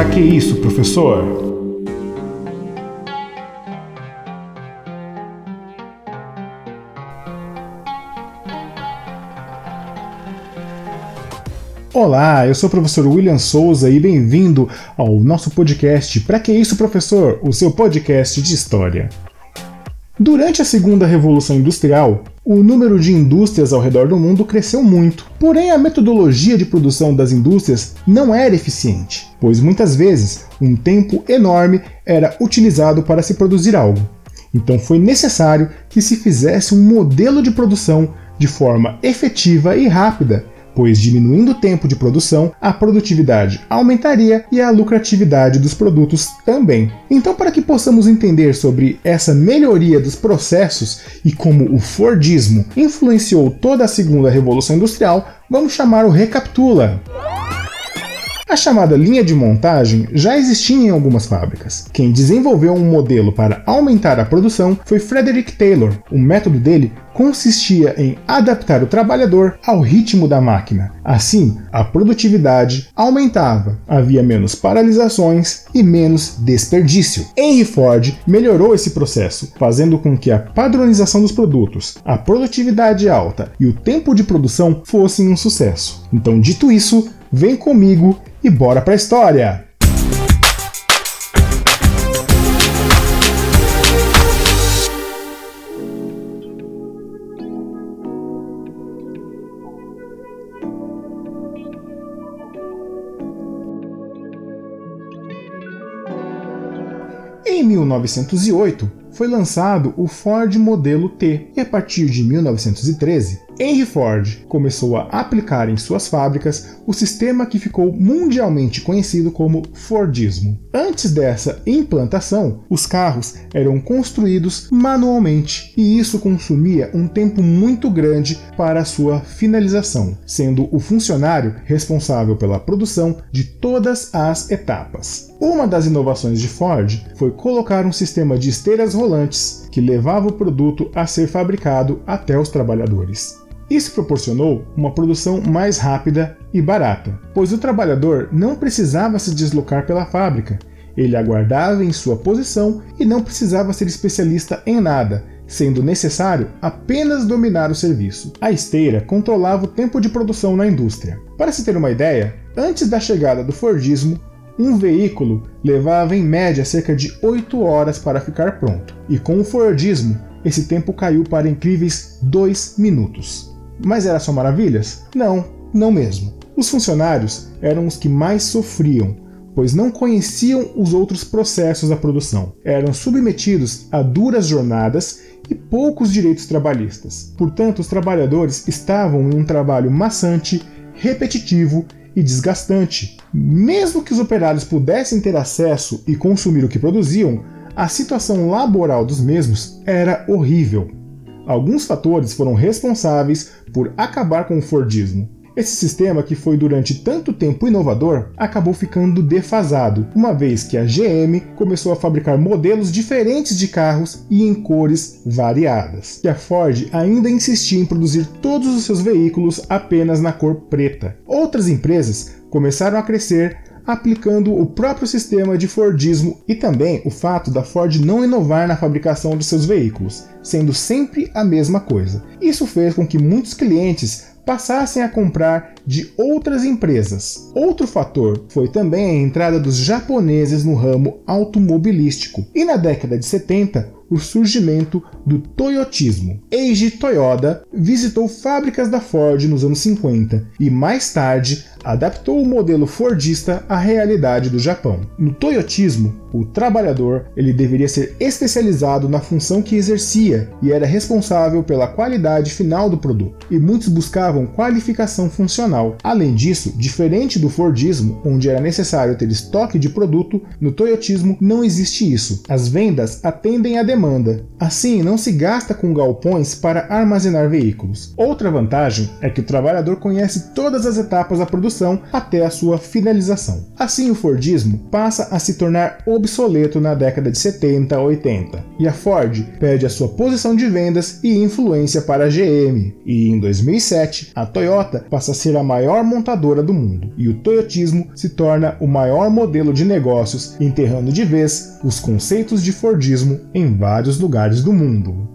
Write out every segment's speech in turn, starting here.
Para que isso, professor? Olá, eu sou o professor William Souza e bem-vindo ao nosso podcast Para que isso, professor? O seu podcast de história. Durante a segunda revolução industrial, o número de indústrias ao redor do mundo cresceu muito. Porém, a metodologia de produção das indústrias não era eficiente, pois muitas vezes um tempo enorme era utilizado para se produzir algo. Então foi necessário que se fizesse um modelo de produção de forma efetiva e rápida pois diminuindo o tempo de produção, a produtividade aumentaria e a lucratividade dos produtos também. Então, para que possamos entender sobre essa melhoria dos processos e como o Fordismo influenciou toda a segunda revolução industrial, vamos chamar o Recapitula. A chamada linha de montagem já existia em algumas fábricas. Quem desenvolveu um modelo para aumentar a produção foi Frederick Taylor. O método dele consistia em adaptar o trabalhador ao ritmo da máquina. Assim, a produtividade aumentava, havia menos paralisações e menos desperdício. Henry Ford melhorou esse processo, fazendo com que a padronização dos produtos, a produtividade alta e o tempo de produção fossem um sucesso. Então, dito isso, vem comigo e bora pra história! Em 1908, foi lançado o Ford Modelo T, e a partir de 1913, Henry Ford começou a aplicar em suas fábricas o sistema que ficou mundialmente conhecido como Fordismo. Antes dessa implantação, os carros eram construídos manualmente e isso consumia um tempo muito grande para sua finalização, sendo o funcionário responsável pela produção de todas as etapas. Uma das inovações de Ford foi colocar um sistema de esteiras rolantes que levava o produto a ser fabricado até os trabalhadores. Isso proporcionou uma produção mais rápida e barata, pois o trabalhador não precisava se deslocar pela fábrica, ele aguardava em sua posição e não precisava ser especialista em nada, sendo necessário apenas dominar o serviço. A esteira controlava o tempo de produção na indústria. Para se ter uma ideia, antes da chegada do Fordismo, um veículo levava em média cerca de 8 horas para ficar pronto, e com o Fordismo, esse tempo caiu para incríveis 2 minutos. Mas era só maravilhas? Não, não mesmo. Os funcionários eram os que mais sofriam, pois não conheciam os outros processos da produção. Eram submetidos a duras jornadas e poucos direitos trabalhistas. Portanto, os trabalhadores estavam em um trabalho maçante, repetitivo e desgastante. Mesmo que os operários pudessem ter acesso e consumir o que produziam, a situação laboral dos mesmos era horrível. Alguns fatores foram responsáveis por acabar com o Fordismo. Esse sistema, que foi durante tanto tempo inovador, acabou ficando defasado, uma vez que a GM começou a fabricar modelos diferentes de carros e em cores variadas. E a Ford ainda insistia em produzir todos os seus veículos apenas na cor preta. Outras empresas começaram a crescer aplicando o próprio sistema de Fordismo e também o fato da Ford não inovar na fabricação de seus veículos, sendo sempre a mesma coisa. Isso fez com que muitos clientes passassem a comprar de outras empresas. Outro fator foi também a entrada dos japoneses no ramo automobilístico. E na década de 70, o surgimento do toyotismo. Eiji Toyoda visitou fábricas da Ford nos anos 50 e mais tarde adaptou o modelo fordista à realidade do Japão. No toyotismo, o trabalhador ele deveria ser especializado na função que exercia e era responsável pela qualidade final do produto. E muitos buscavam qualificação funcional. Além disso, diferente do Fordismo, onde era necessário ter estoque de produto, no toyotismo não existe isso. As vendas atendem à demanda demanda. Assim, não se gasta com galpões para armazenar veículos. Outra vantagem é que o trabalhador conhece todas as etapas da produção até a sua finalização. Assim, o Fordismo passa a se tornar obsoleto na década de 70 a 80, e a Ford perde a sua posição de vendas e influência para a GM. E em 2007, a Toyota passa a ser a maior montadora do mundo, e o toyotismo se torna o maior modelo de negócios, enterrando de vez os conceitos de Fordismo em vários lugares do mundo.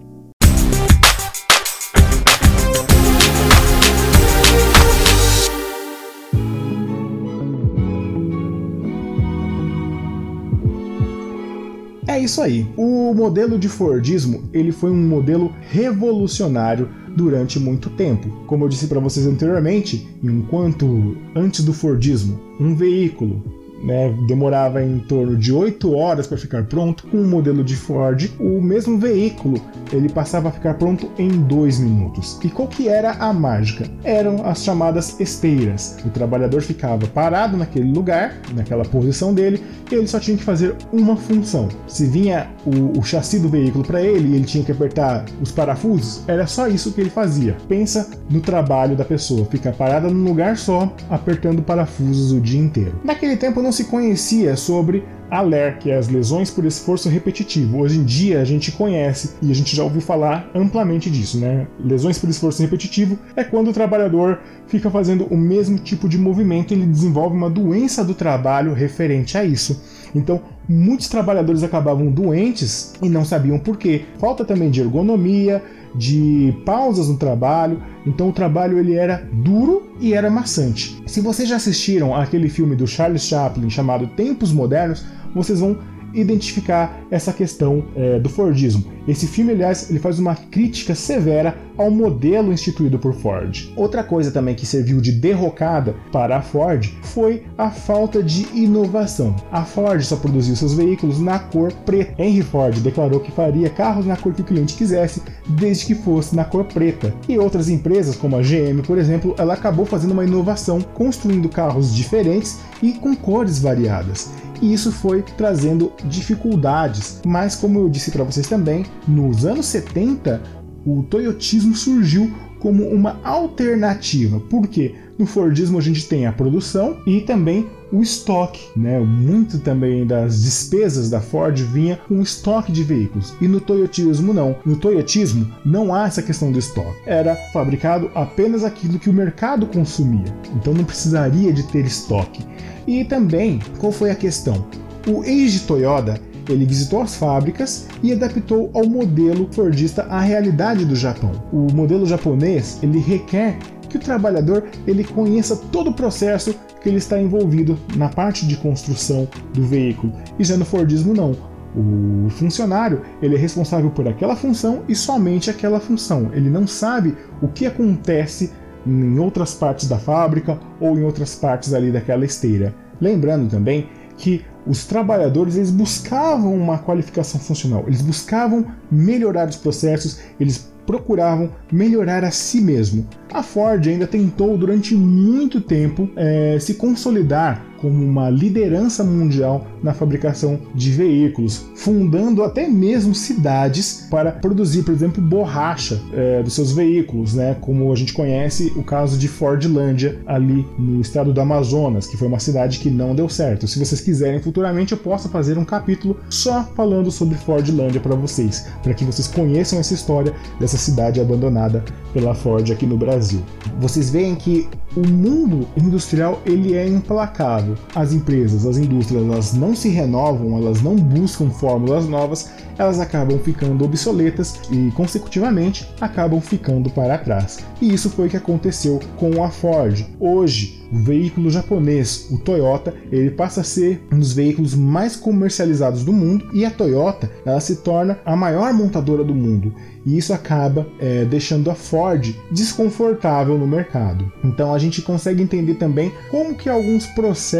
É isso aí. O modelo de Fordismo ele foi um modelo revolucionário durante muito tempo. Como eu disse para vocês anteriormente, enquanto antes do Fordismo, um veículo né, demorava em torno de 8 horas para ficar pronto, com o modelo de Ford, o mesmo veículo ele passava a ficar pronto em 2 minutos. E qual que era a mágica? Eram as chamadas esteiras. O trabalhador ficava parado naquele lugar, naquela posição dele, e ele só tinha que fazer uma função. Se vinha o, o chassi do veículo para ele e ele tinha que apertar os parafusos, era só isso que ele fazia. Pensa no trabalho da pessoa, fica parada num lugar só, apertando parafusos o dia inteiro. Naquele tempo não se conhecia sobre a LER, que é as lesões por esforço repetitivo. Hoje em dia a gente conhece e a gente já ouviu falar amplamente disso, né? Lesões por esforço repetitivo é quando o trabalhador fica fazendo o mesmo tipo de movimento e ele desenvolve uma doença do trabalho referente a isso. Então, muitos trabalhadores acabavam doentes e não sabiam por quê. Falta também de ergonomia, de pausas no trabalho, então o trabalho ele era duro e era maçante. Se vocês já assistiram aquele filme do Charles Chaplin chamado Tempos Modernos, vocês vão identificar essa questão é, do Fordismo. Esse filme, aliás, ele faz uma crítica severa ao modelo instituído por Ford. Outra coisa também que serviu de derrocada para a Ford foi a falta de inovação. A Ford só produziu seus veículos na cor preta. Henry Ford declarou que faria carros na cor que o cliente quisesse, desde que fosse na cor preta. E outras empresas, como a GM, por exemplo, ela acabou fazendo uma inovação, construindo carros diferentes e com cores variadas e isso foi trazendo dificuldades. Mas, como eu disse para vocês também, nos anos 70 o toyotismo surgiu como uma alternativa. Por quê? No Fordismo a gente tem a produção e também o estoque, né? Muito também das despesas da Ford vinha o estoque de veículos. E no Toyotismo não. No Toyotismo não há essa questão do estoque. Era fabricado apenas aquilo que o mercado consumia. Então não precisaria de ter estoque. E também, qual foi a questão? O Eiji Toyoda ele visitou as fábricas e adaptou ao modelo fordista à realidade do Japão. O modelo japonês ele requer que o trabalhador ele conheça todo o processo que ele está envolvido na parte de construção do veículo. E já no Fordismo não. O funcionário ele é responsável por aquela função e somente aquela função. Ele não sabe o que acontece em outras partes da fábrica ou em outras partes ali daquela esteira. Lembrando também que os trabalhadores eles buscavam uma qualificação funcional, eles buscavam melhorar os processos, eles procuravam melhorar a si mesmo. A Ford ainda tentou durante muito tempo é, se consolidar como uma liderança mundial na fabricação de veículos, fundando até mesmo cidades para produzir, por exemplo, borracha é, dos seus veículos, né? Como a gente conhece o caso de Fordlândia ali no estado do Amazonas, que foi uma cidade que não deu certo. Se vocês quiserem futuramente, eu posso fazer um capítulo só falando sobre Fordlândia para vocês, para que vocês conheçam essa história dessa cidade abandonada pela Ford aqui no Brasil. Vocês veem que o mundo industrial ele é implacável. As empresas, as indústrias, elas não se renovam, elas não buscam fórmulas novas, elas acabam ficando obsoletas e, consecutivamente, acabam ficando para trás. E isso foi o que aconteceu com a Ford. Hoje, o veículo japonês, o Toyota, ele passa a ser um dos veículos mais comercializados do mundo e a Toyota ela se torna a maior montadora do mundo e isso acaba é, deixando a Ford desconfortável no mercado. Então a gente consegue entender também como que alguns processos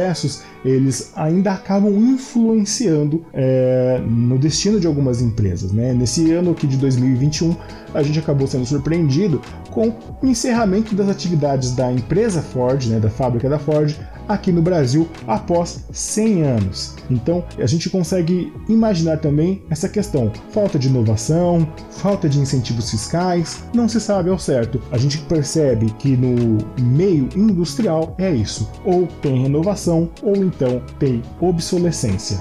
eles ainda acabam influenciando é, no destino de algumas empresas. Né? Nesse ano aqui de 2021, a gente acabou sendo surpreendido com o encerramento das atividades da empresa Ford, né, da fábrica da Ford, aqui no Brasil após 100 anos. Então, a gente consegue imaginar também essa questão: falta de inovação, falta de incentivos fiscais, não se sabe ao certo. A gente percebe que no meio industrial é isso: ou tem renovação, ou então tem obsolescência.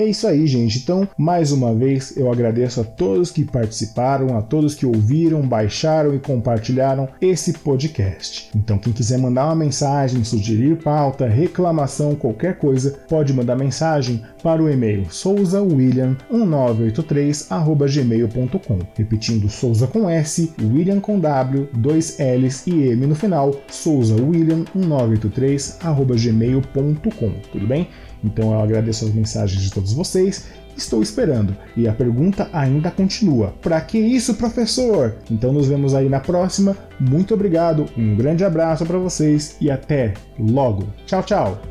É isso aí, gente. Então, mais uma vez, eu agradeço a todos que participaram, a todos que ouviram, baixaram e compartilharam esse podcast. Então, quem quiser mandar uma mensagem, sugerir pauta, reclamação, qualquer coisa, pode mandar mensagem para o e-mail souzawilliam1983@gmail.com. Repetindo, Souza com S, William com W, dois L's e M no final, souzawilliam1983@gmail.com. Tudo bem? Então eu agradeço as mensagens de todos vocês. Estou esperando. E a pergunta ainda continua: para que isso, professor? Então nos vemos aí na próxima. Muito obrigado, um grande abraço para vocês e até logo. Tchau, tchau.